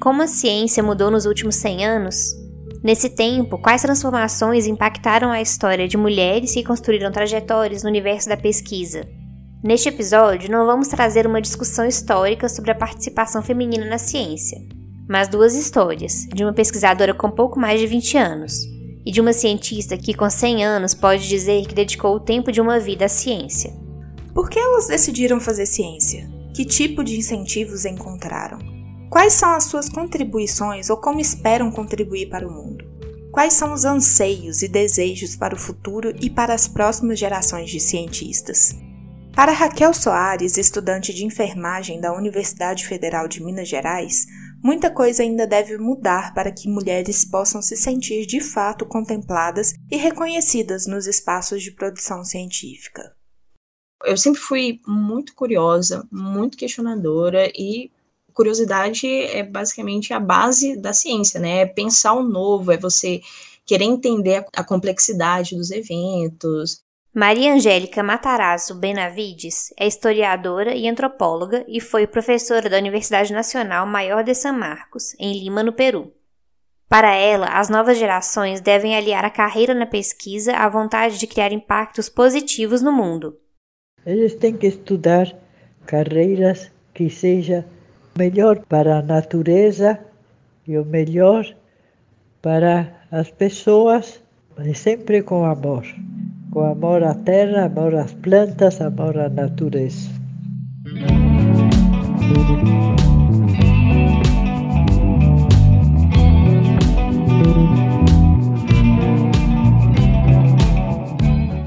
Como a ciência mudou nos últimos 100 anos? Nesse tempo, quais transformações impactaram a história de mulheres que construíram trajetórias no universo da pesquisa? Neste episódio, não vamos trazer uma discussão histórica sobre a participação feminina na ciência, mas duas histórias, de uma pesquisadora com pouco mais de 20 anos e de uma cientista que, com 100 anos, pode dizer que dedicou o tempo de uma vida à ciência. Por que elas decidiram fazer ciência? Que tipo de incentivos encontraram? Quais são as suas contribuições ou como esperam contribuir para o mundo? Quais são os anseios e desejos para o futuro e para as próximas gerações de cientistas? Para Raquel Soares, estudante de enfermagem da Universidade Federal de Minas Gerais, muita coisa ainda deve mudar para que mulheres possam se sentir de fato contempladas e reconhecidas nos espaços de produção científica. Eu sempre fui muito curiosa, muito questionadora e curiosidade é basicamente a base da ciência, né? É pensar o novo, é você querer entender a complexidade dos eventos. Maria Angélica Matarazzo Benavides é historiadora e antropóloga e foi professora da Universidade Nacional Maior de São Marcos, em Lima, no Peru. Para ela, as novas gerações devem aliar a carreira na pesquisa à vontade de criar impactos positivos no mundo. Eles têm que estudar carreiras que sejam melhor para a natureza e o melhor para as pessoas, mas sempre com amor. Com amor à terra, amor às plantas, amor à natureza.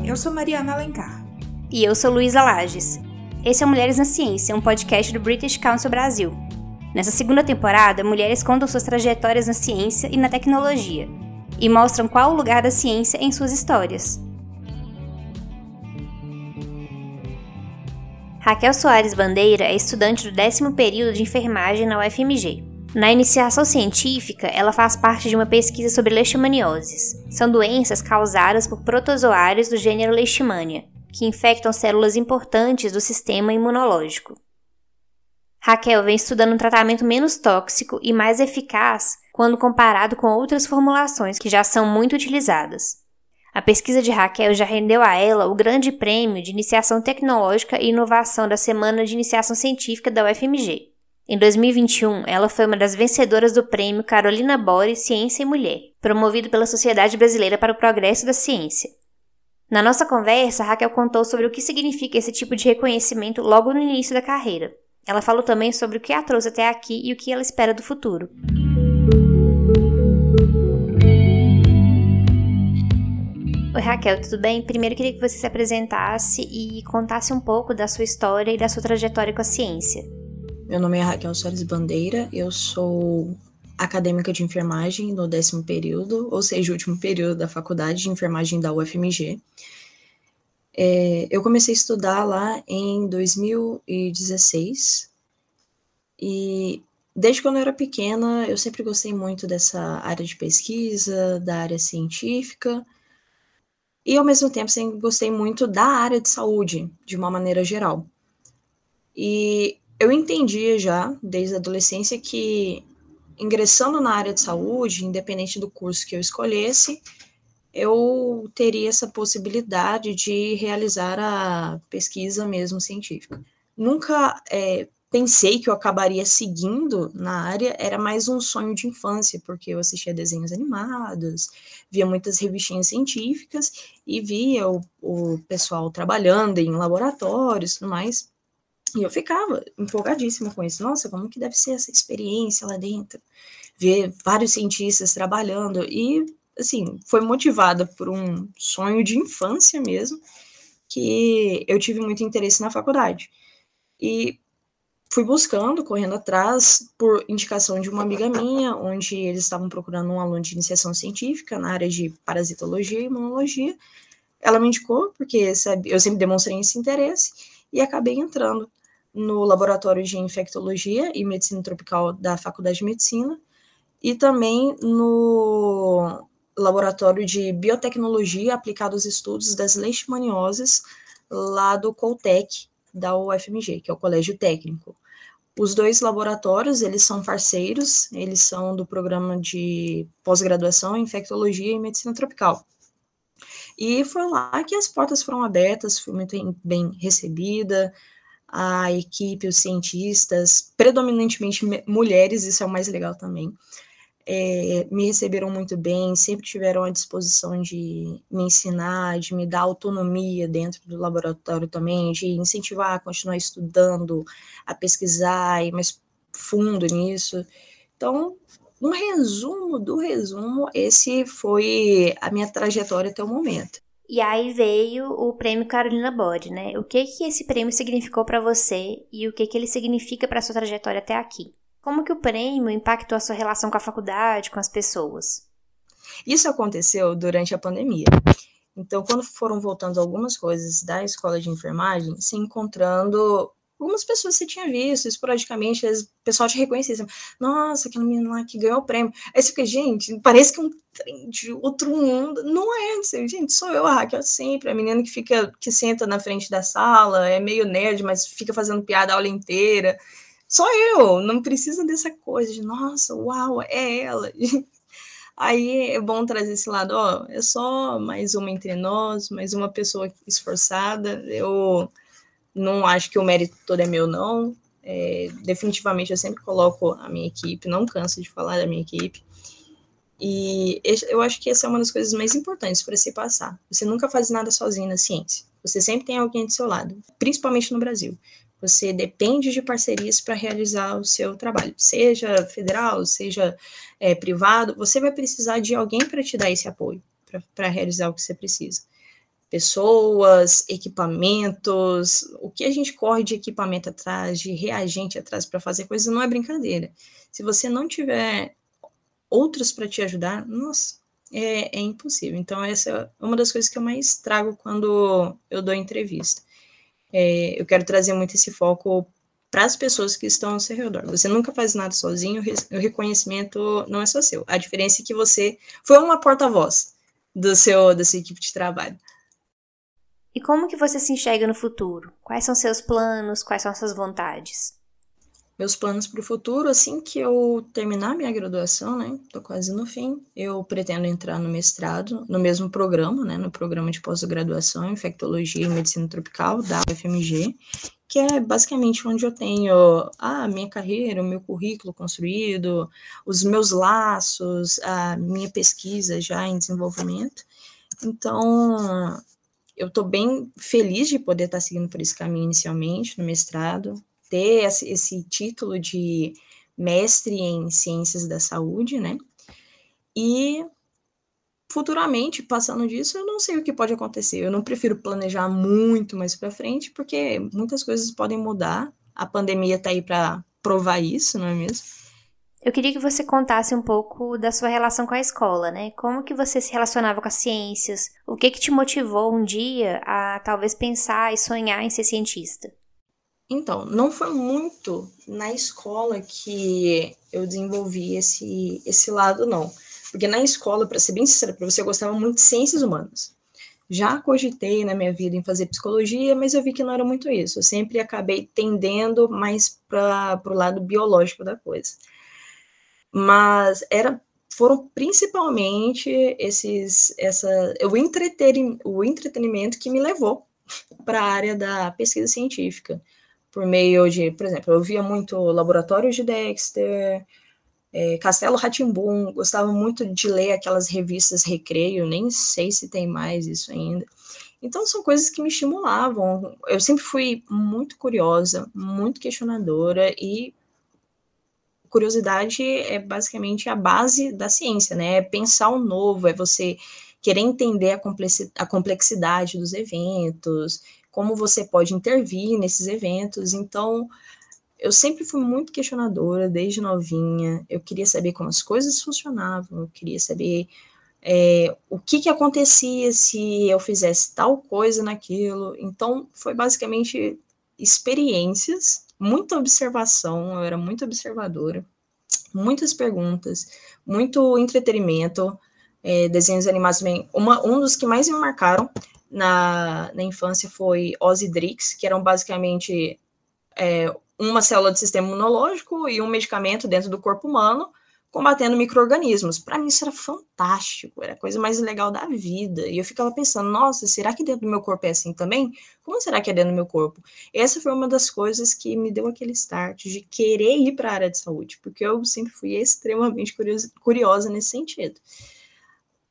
Eu sou Mariana Alencar. E eu sou Luísa Lages. Esse é Mulheres na Ciência, um podcast do British Council Brasil. Nessa segunda temporada, mulheres contam suas trajetórias na ciência e na tecnologia e mostram qual o lugar da ciência em suas histórias. Raquel Soares Bandeira é estudante do décimo período de enfermagem na UFMG. Na iniciação científica, ela faz parte de uma pesquisa sobre leishmanioses. São doenças causadas por protozoários do gênero Leishmania, que infectam células importantes do sistema imunológico. Raquel vem estudando um tratamento menos tóxico e mais eficaz quando comparado com outras formulações que já são muito utilizadas. A pesquisa de Raquel já rendeu a ela o Grande Prêmio de Iniciação Tecnológica e Inovação da Semana de Iniciação Científica da UFMG. Em 2021, ela foi uma das vencedoras do prêmio Carolina Bore Ciência e Mulher, promovido pela Sociedade Brasileira para o Progresso da Ciência. Na nossa conversa, Raquel contou sobre o que significa esse tipo de reconhecimento logo no início da carreira. Ela falou também sobre o que a trouxe até aqui e o que ela espera do futuro. Raquel, tudo bem? Primeiro queria que você se apresentasse e contasse um pouco da sua história e da sua trajetória com a ciência. Meu nome é Raquel Soares Bandeira, eu sou acadêmica de enfermagem no décimo período, ou seja, o último período da faculdade de enfermagem da UFMG. É, eu comecei a estudar lá em 2016 e desde quando eu era pequena eu sempre gostei muito dessa área de pesquisa, da área científica e ao mesmo tempo sempre gostei muito da área de saúde de uma maneira geral. E eu entendia já desde a adolescência que ingressando na área de saúde, independente do curso que eu escolhesse, eu teria essa possibilidade de realizar a pesquisa mesmo científica. Nunca é, pensei que eu acabaria seguindo na área, era mais um sonho de infância, porque eu assistia desenhos animados, via muitas revistinhas científicas e via o, o pessoal trabalhando em laboratórios e tudo mais. E eu ficava empolgadíssima com isso. Nossa, como que deve ser essa experiência lá dentro? Ver vários cientistas trabalhando. E, assim, foi motivada por um sonho de infância mesmo, que eu tive muito interesse na faculdade. E fui buscando, correndo atrás, por indicação de uma amiga minha, onde eles estavam procurando um aluno de iniciação científica na área de parasitologia e imunologia. Ela me indicou, porque sabe, eu sempre demonstrei esse interesse, e acabei entrando no Laboratório de Infectologia e Medicina Tropical da Faculdade de Medicina e também no Laboratório de Biotecnologia aplicada aos estudos das leishmanioses lá do Coltec, da UFMG, que é o Colégio Técnico. Os dois laboratórios, eles são parceiros, eles são do programa de pós-graduação em infectologia e medicina tropical. E foi lá que as portas foram abertas, fui muito bem recebida, a equipe, os cientistas, predominantemente mulheres, isso é o mais legal também, é, me receberam muito bem, sempre tiveram a disposição de me ensinar, de me dar autonomia dentro do laboratório também, de incentivar a continuar estudando, a pesquisar, ir mais fundo nisso. Então, um resumo do resumo, esse foi a minha trajetória até o momento. E aí veio o prêmio Carolina Bode, né? O que que esse prêmio significou para você e o que que ele significa para sua trajetória até aqui? Como que o prêmio impactou a sua relação com a faculdade, com as pessoas? Isso aconteceu durante a pandemia. Então, quando foram voltando algumas coisas da escola de enfermagem, se encontrando algumas pessoas você tinha visto esporadicamente, o pessoal te reconhecia. Assim, Nossa, aquela menina lá que ganhou o prêmio. Aí você fica, gente, parece que é um trem de outro mundo. Não é, assim, gente, sou eu, a Raquel, sempre. A menina que fica, que senta na frente da sala, é meio nerd, mas fica fazendo piada a aula inteira. Só eu, não precisa dessa coisa de, nossa, uau, é ela. Aí é bom trazer esse lado, ó, é só mais uma entre nós, mais uma pessoa esforçada. Eu não acho que o mérito todo é meu, não. É, definitivamente eu sempre coloco a minha equipe, não canso de falar da minha equipe. E eu acho que essa é uma das coisas mais importantes para se passar. Você nunca faz nada sozinho na ciência. Você sempre tem alguém do seu lado, principalmente no Brasil. Você depende de parcerias para realizar o seu trabalho, seja federal, seja é, privado, você vai precisar de alguém para te dar esse apoio, para realizar o que você precisa. Pessoas, equipamentos, o que a gente corre de equipamento atrás, de reagente atrás para fazer coisas, não é brincadeira. Se você não tiver outros para te ajudar, nossa, é, é impossível. Então, essa é uma das coisas que eu mais trago quando eu dou entrevista é, eu quero trazer muito esse foco para as pessoas que estão ao seu redor. Você nunca faz nada sozinho, o reconhecimento não é só seu. A diferença é que você foi uma porta-voz do seu da sua equipe de trabalho. E como que você se enxerga no futuro? Quais são seus planos? Quais são suas vontades? Meus planos para o futuro, assim que eu terminar minha graduação, né? Tô quase no fim. Eu pretendo entrar no mestrado, no mesmo programa, né? No programa de pós-graduação em infectologia e medicina tropical da UFMG, que é basicamente onde eu tenho a minha carreira, o meu currículo construído, os meus laços, a minha pesquisa já em desenvolvimento. Então, eu estou bem feliz de poder estar tá seguindo por esse caminho inicialmente no mestrado ter esse, esse título de mestre em ciências da saúde, né? E futuramente, passando disso, eu não sei o que pode acontecer. Eu não prefiro planejar muito mais para frente, porque muitas coisas podem mudar. A pandemia está aí para provar isso, não é mesmo? Eu queria que você contasse um pouco da sua relação com a escola, né? Como que você se relacionava com as ciências? O que que te motivou um dia a talvez pensar e sonhar em ser cientista? Então, não foi muito na escola que eu desenvolvi esse, esse lado, não. Porque na escola, para ser bem sincera para você, eu gostava muito de ciências humanas. Já cogitei na minha vida em fazer psicologia, mas eu vi que não era muito isso. Eu sempre acabei tendendo mais para o lado biológico da coisa. Mas era foram principalmente esses essa o, entreten, o entretenimento que me levou para a área da pesquisa científica por meio de, por exemplo, eu via muito Laboratórios de Dexter, é, Castelo Ratimbum, gostava muito de ler aquelas revistas Recreio, nem sei se tem mais isso ainda. Então são coisas que me estimulavam. Eu sempre fui muito curiosa, muito questionadora e curiosidade é basicamente a base da ciência, né? É pensar o novo, é você querer entender a complexidade dos eventos, como você pode intervir nesses eventos. Então, eu sempre fui muito questionadora, desde novinha. Eu queria saber como as coisas funcionavam, eu queria saber é, o que, que acontecia se eu fizesse tal coisa naquilo. Então, foi basicamente experiências, muita observação, eu era muito observadora, muitas perguntas, muito entretenimento, é, desenhos animados também. Uma, um dos que mais me marcaram na, na infância foi Osidrix, que eram basicamente é, uma célula do sistema imunológico e um medicamento dentro do corpo humano combatendo micro-organismos. Para mim isso era fantástico, era a coisa mais legal da vida. E eu ficava pensando, nossa, será que dentro do meu corpo é assim também? Como será que é dentro do meu corpo? Essa foi uma das coisas que me deu aquele start de querer ir para a área de saúde, porque eu sempre fui extremamente curiosa nesse sentido.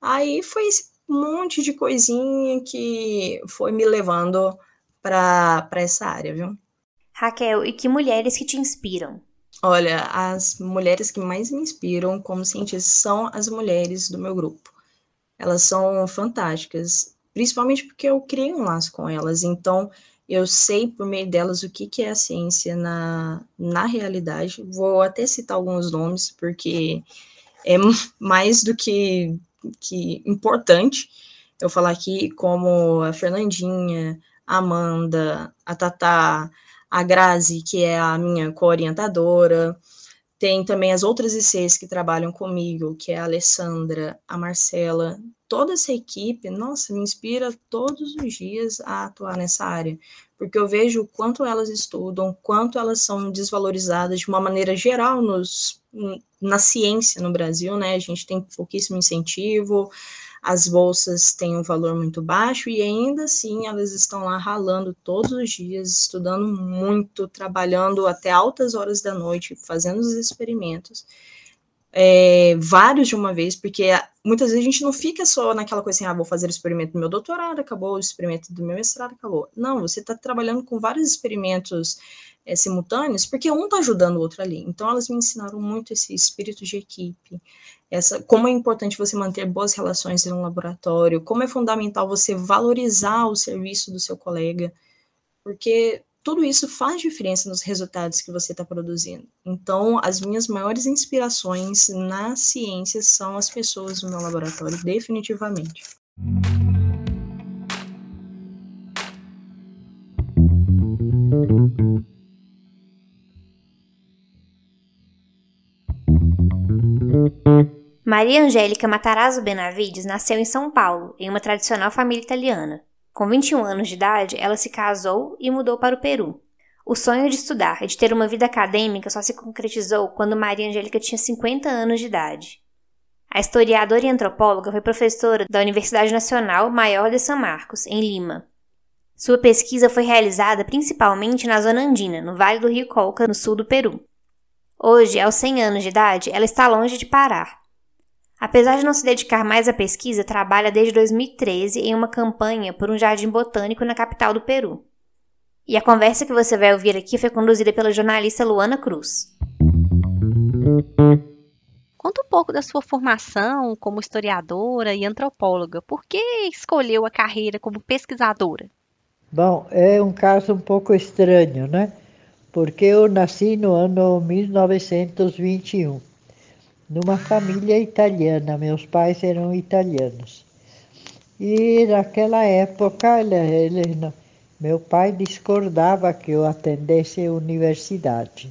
Aí foi esse monte de coisinha que foi me levando para essa área, viu? Raquel, e que mulheres que te inspiram? Olha, as mulheres que mais me inspiram como cientista são as mulheres do meu grupo. Elas são fantásticas, principalmente porque eu criei um laço com elas, então eu sei por meio delas o que, que é a ciência na, na realidade. Vou até citar alguns nomes, porque é mais do que, que importante eu falar aqui, como a Fernandinha, a Amanda, a Tatá, a Grazi, que é a minha co-orientadora, tem também as outras ICs que trabalham comigo, que é a Alessandra, a Marcela, toda essa equipe, nossa, me inspira todos os dias a atuar nessa área, porque eu vejo o quanto elas estudam, quanto elas são desvalorizadas de uma maneira geral nos, na ciência no Brasil, né? A gente tem pouquíssimo incentivo, as bolsas têm um valor muito baixo e ainda assim elas estão lá ralando todos os dias, estudando muito, trabalhando até altas horas da noite, fazendo os experimentos. É, vários de uma vez, porque muitas vezes a gente não fica só naquela coisa assim, ah, vou fazer o experimento do meu doutorado, acabou o experimento do meu mestrado, acabou. Não, você está trabalhando com vários experimentos é, simultâneos, porque um está ajudando o outro ali. Então, elas me ensinaram muito esse espírito de equipe, essa, como é importante você manter boas relações no laboratório, como é fundamental você valorizar o serviço do seu colega, porque tudo isso faz diferença nos resultados que você está produzindo. Então, as minhas maiores inspirações na ciência são as pessoas no meu laboratório, definitivamente. Maria Angélica Matarazzo Benavides nasceu em São Paulo, em uma tradicional família italiana. Com 21 anos de idade, ela se casou e mudou para o Peru. O sonho de estudar e de ter uma vida acadêmica só se concretizou quando Maria Angélica tinha 50 anos de idade. A historiadora e antropóloga foi professora da Universidade Nacional Maior de São Marcos, em Lima. Sua pesquisa foi realizada principalmente na zona andina, no Vale do Rio Colca, no sul do Peru. Hoje, aos 100 anos de idade, ela está longe de parar. Apesar de não se dedicar mais à pesquisa, trabalha desde 2013 em uma campanha por um jardim botânico na capital do Peru. E a conversa que você vai ouvir aqui foi conduzida pela jornalista Luana Cruz. Conta um pouco da sua formação como historiadora e antropóloga. Por que escolheu a carreira como pesquisadora? Bom, é um caso um pouco estranho, né? Porque eu nasci no ano 1921 numa família italiana. Meus pais eram italianos. E naquela época, ele, ele, meu pai discordava que eu atendesse a universidade.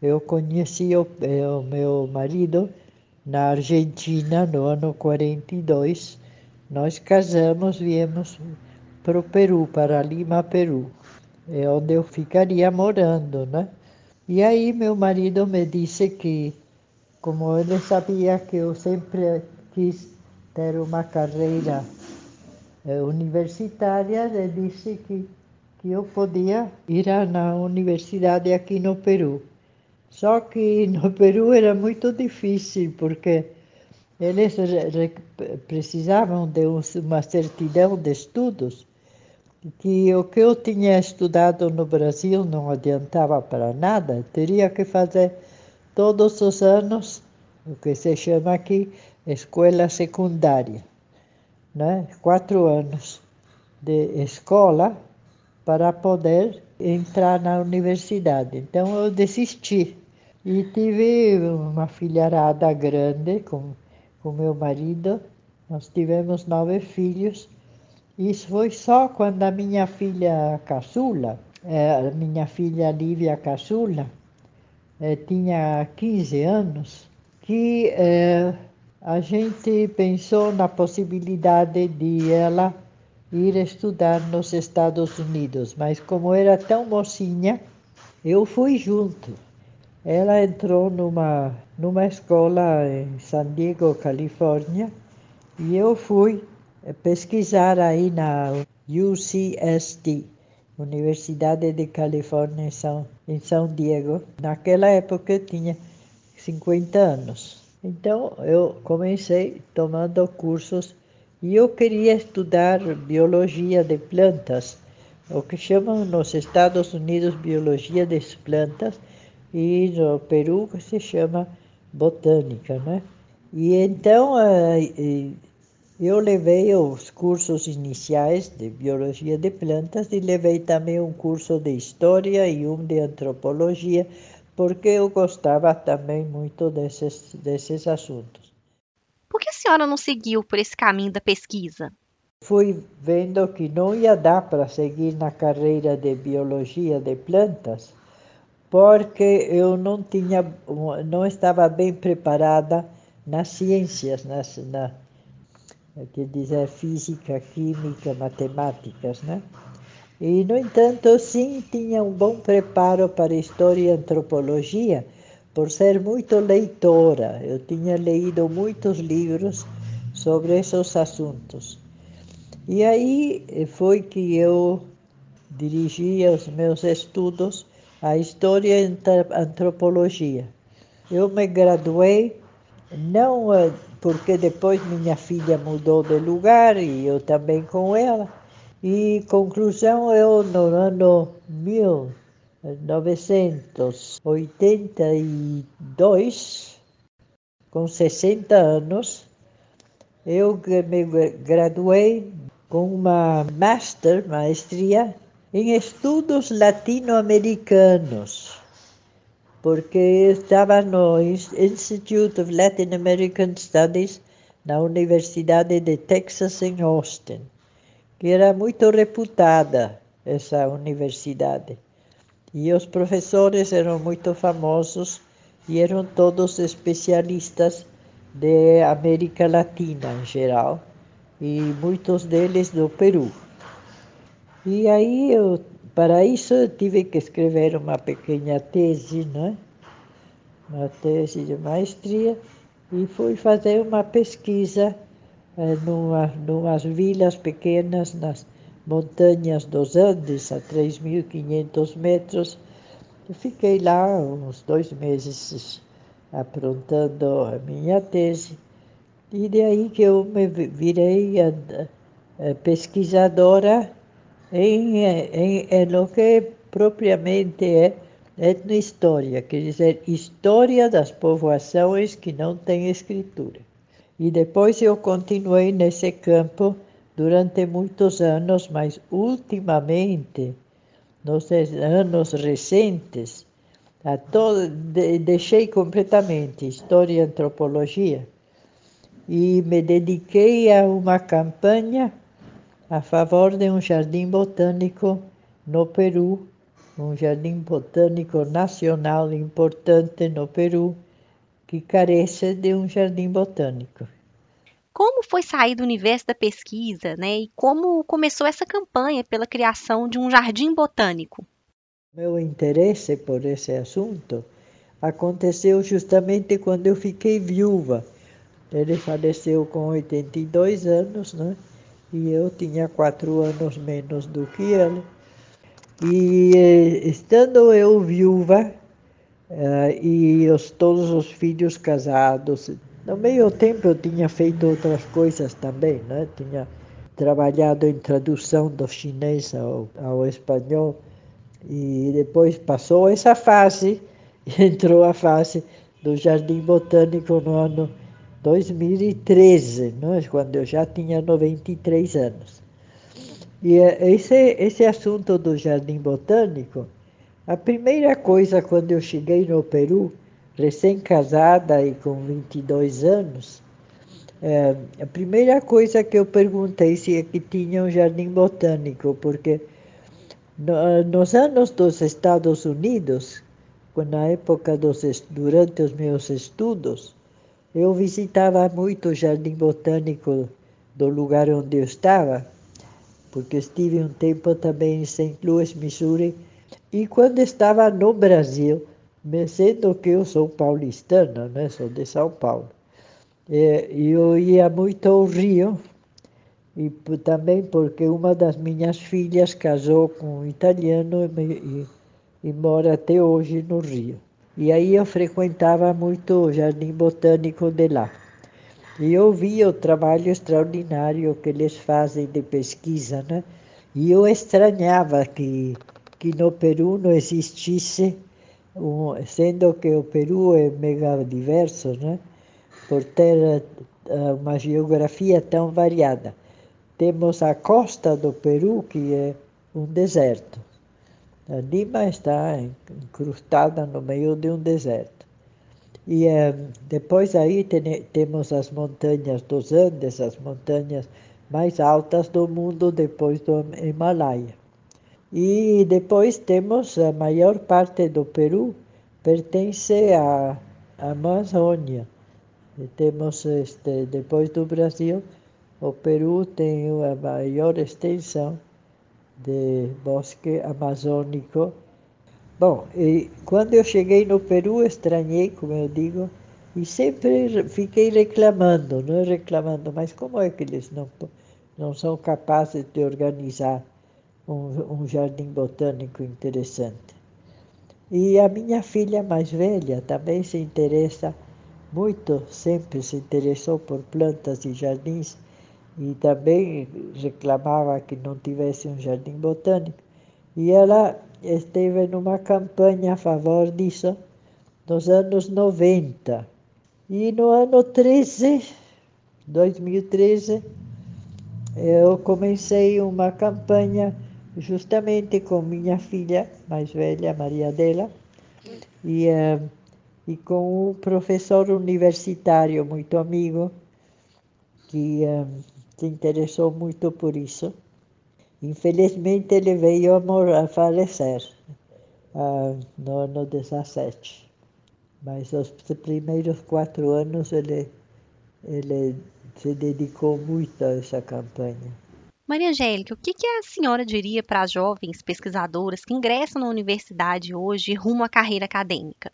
Eu conheci o, o meu marido na Argentina no ano 42. Nós casamos, viemos para o Peru, para Lima, Peru, é onde eu ficaria morando, né? E aí meu marido me disse que como ele sabia que eu sempre quis ter uma carreira eh, universitária, ele disse que, que eu podia ir na universidade aqui no Peru. Só que no Peru era muito difícil, porque eles precisavam de uma certidão de estudos, que o que eu tinha estudado no Brasil não adiantava para nada, teria que fazer todos os anos o que se chama aqui escola secundária, né? quatro anos de escola para poder entrar na universidade. Então eu desisti e tive uma filharada grande com, com meu marido. Nós tivemos nove filhos. Isso foi só quando a minha filha caçula, eh, a minha filha Lívia caçula, eh, tinha 15 anos, que eh, a gente pensou na possibilidade de ela ir estudar nos Estados Unidos, mas como era tão mocinha, eu fui junto. Ela entrou numa, numa escola em San Diego, Califórnia, e eu fui pesquisar aí na UCSD, Universidade de Califórnia em São, em São Diego. Naquela época eu tinha 50 anos. Então eu comecei tomando cursos e eu queria estudar biologia de plantas, o que chamam nos Estados Unidos biologia das plantas e no Peru se chama botânica, né? E então eh, eu levei os cursos iniciais de biologia de plantas e levei também um curso de história e um de antropologia, porque eu gostava também muito desses, desses assuntos. Por que a senhora não seguiu por esse caminho da pesquisa? Fui vendo que não ia dar para seguir na carreira de biologia de plantas, porque eu não tinha, não estava bem preparada nas ciências, nas, na, quer dizer, física, química, matemáticas, né? E, no entanto, sim tinha um bom preparo para história e antropologia, por ser muito leitora. Eu tinha lido muitos livros sobre esses assuntos. E aí foi que eu dirigi os meus estudos à história e antropologia. Eu me graduei não eh, porque depois minha filha mudou de lugar e eu também com ela. E conclusão, eu no ano 1982, com 60 anos, eu me graduei com uma master, maestria, em estudos latino-americanos porque estava no Institute of Latin American Studies na Universidade de Texas em Austin, que era muito reputada essa universidade. E os professores eram muito famosos e eram todos especialistas de América Latina em geral, e muitos deles do Peru. E aí eu para isso tive que escrever uma pequena tese, né? uma tese de maestria, e fui fazer uma pesquisa eh, numa, vilas pequenas nas montanhas dos Andes, a 3.500 metros. Eu fiquei lá uns dois meses aprontando a minha tese, e daí que eu me virei a, a pesquisadora em, em, em lo que propriamente é etnohistória, quer dizer, história das povoações que não têm escritura. E depois eu continuei nesse campo durante muitos anos, mas ultimamente, nos anos recentes, a todo, de, deixei completamente história e antropologia e me dediquei a uma campanha a favor de um jardim botânico no Peru, um jardim botânico nacional importante no Peru, que carece de um jardim botânico. Como foi sair do universo da pesquisa, né? E como começou essa campanha pela criação de um jardim botânico? Meu interesse por esse assunto aconteceu justamente quando eu fiquei viúva. Ele faleceu com 82 anos, né? E eu tinha quatro anos menos do que ele. E eh, estando eu viúva uh, e os, todos os filhos casados, no meio tempo eu tinha feito outras coisas também, né? Tinha trabalhado em tradução do chinês ao, ao espanhol e depois passou essa fase, entrou a fase do Jardim Botânico no ano 2013, né, quando eu já tinha 93 anos. E eh, esse, esse assunto do jardim botânico, a primeira coisa quando eu cheguei no Peru, recém-casada e com 22 anos, é, a primeira coisa que eu perguntei se é que tinha um jardim botânico, porque no, nos anos dos Estados Unidos, na época dos, durante os meus estudos, eu visitava muito o jardim botânico do lugar onde eu estava porque estive um tempo também em St. Louis, Missouri, e quando estava no Brasil, sendo que eu sou paulistana, né, sou de São Paulo, é, eu ia muito ao Rio, e também porque uma das minhas filhas casou com um italiano e, e mora até hoje no Rio. E aí eu frequentava muito o Jardim Botânico de lá. E eu via o trabalho extraordinário que eles fazem de pesquisa, né? E eu estranhava que, que no Peru não existisse, um, sendo que o Peru é mega diverso, né? Por ter uh, uma geografia tão variada. Temos a costa do Peru, que é um deserto. Lima está incrustada no meio de um deserto. E eh, depois aí tem, temos as montanhas dos Andes, as montanhas mais altas do mundo depois do Himalaia. E depois temos a maior parte do Peru pertence à Amazônia. E temos este, depois do Brasil, o Peru tem a maior extensão de bosque amazônico. Bom, e quando eu cheguei no Peru, estranhei, como eu digo, e sempre fiquei reclamando, não é reclamando, mas como é que eles não, não são capazes de organizar um, um jardim botânico interessante? E a minha filha mais velha também se interessa muito, sempre se interessou por plantas e jardins, e também reclamava que não tivesse um jardim botânico. E ela esteve numa campanha a favor disso nos anos 90. E no ano 13, 2013, eu comecei uma campanha justamente com minha filha mais velha, Maria Dela, e, uh, e com um professor universitário muito amigo, que uh, se interessou muito por isso. Infelizmente, ele veio a, a falecer uh, no ano 17. Mas os primeiros quatro anos ele, ele se dedicou muito a essa campanha. Maria Angélica, o que, que a senhora diria para as jovens pesquisadoras que ingressam na universidade hoje rumo à carreira acadêmica?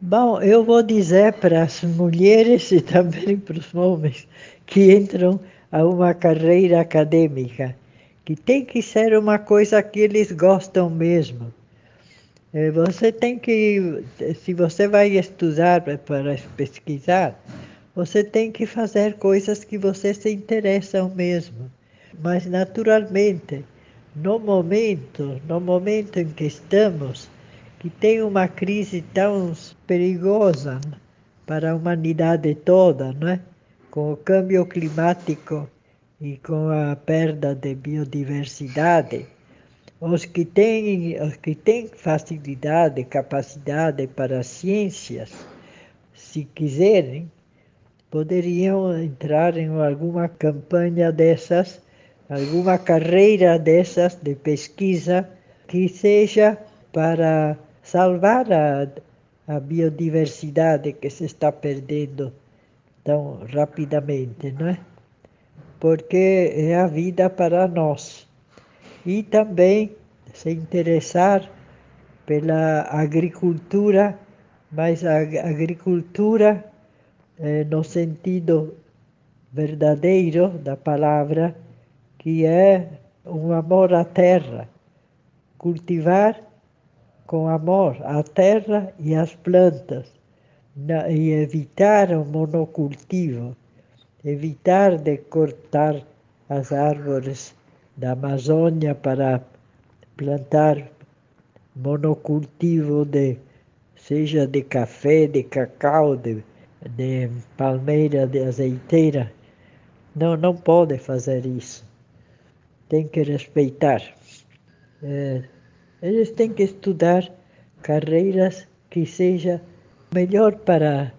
Bom, eu vou dizer para as mulheres e também para os homens que entram a uma carreira acadêmica, que tem que ser uma coisa que eles gostam mesmo. É, você tem que, se você vai estudar para pesquisar, você tem que fazer coisas que você se interessam mesmo. Mas naturalmente, no momento, no momento em que estamos, que tem uma crise tão perigosa para a humanidade toda, não é? Com o câmbio climático e com a perda de biodiversidade, os que têm, os que têm facilidade, capacidade para as ciências, se quiserem, poderiam entrar em alguma campanha dessas, alguma carreira dessas de pesquisa que seja para salvar a, a biodiversidade que se está perdendo tão rapidamente, não é? Porque é a vida para nós. E também se interessar pela agricultura, mas a agricultura eh, no sentido verdadeiro da palavra, que é um amor à terra, cultivar com amor a terra e as plantas e evitar o monocultivo, evitar de cortar as árvores da Amazônia para plantar monocultivo de seja de café, de cacau, de, de palmeira, de azeiteira. Não, não pode fazer isso. Tem que respeitar. É, eles têm que estudar carreiras que sejam melhor para,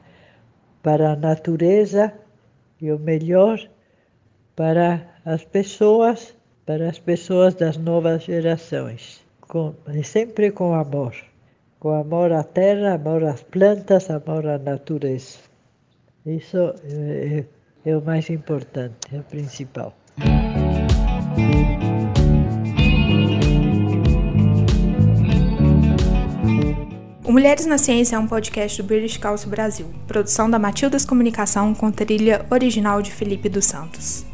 para a natureza e o melhor para as pessoas, para as pessoas das novas gerações. Com, sempre com amor. Com amor à terra, amor às plantas, amor à natureza. Isso é, é o mais importante, é o principal. Mulheres na Ciência é um podcast do British Council Brasil, produção da Matildas Comunicação com trilha original de Felipe dos Santos.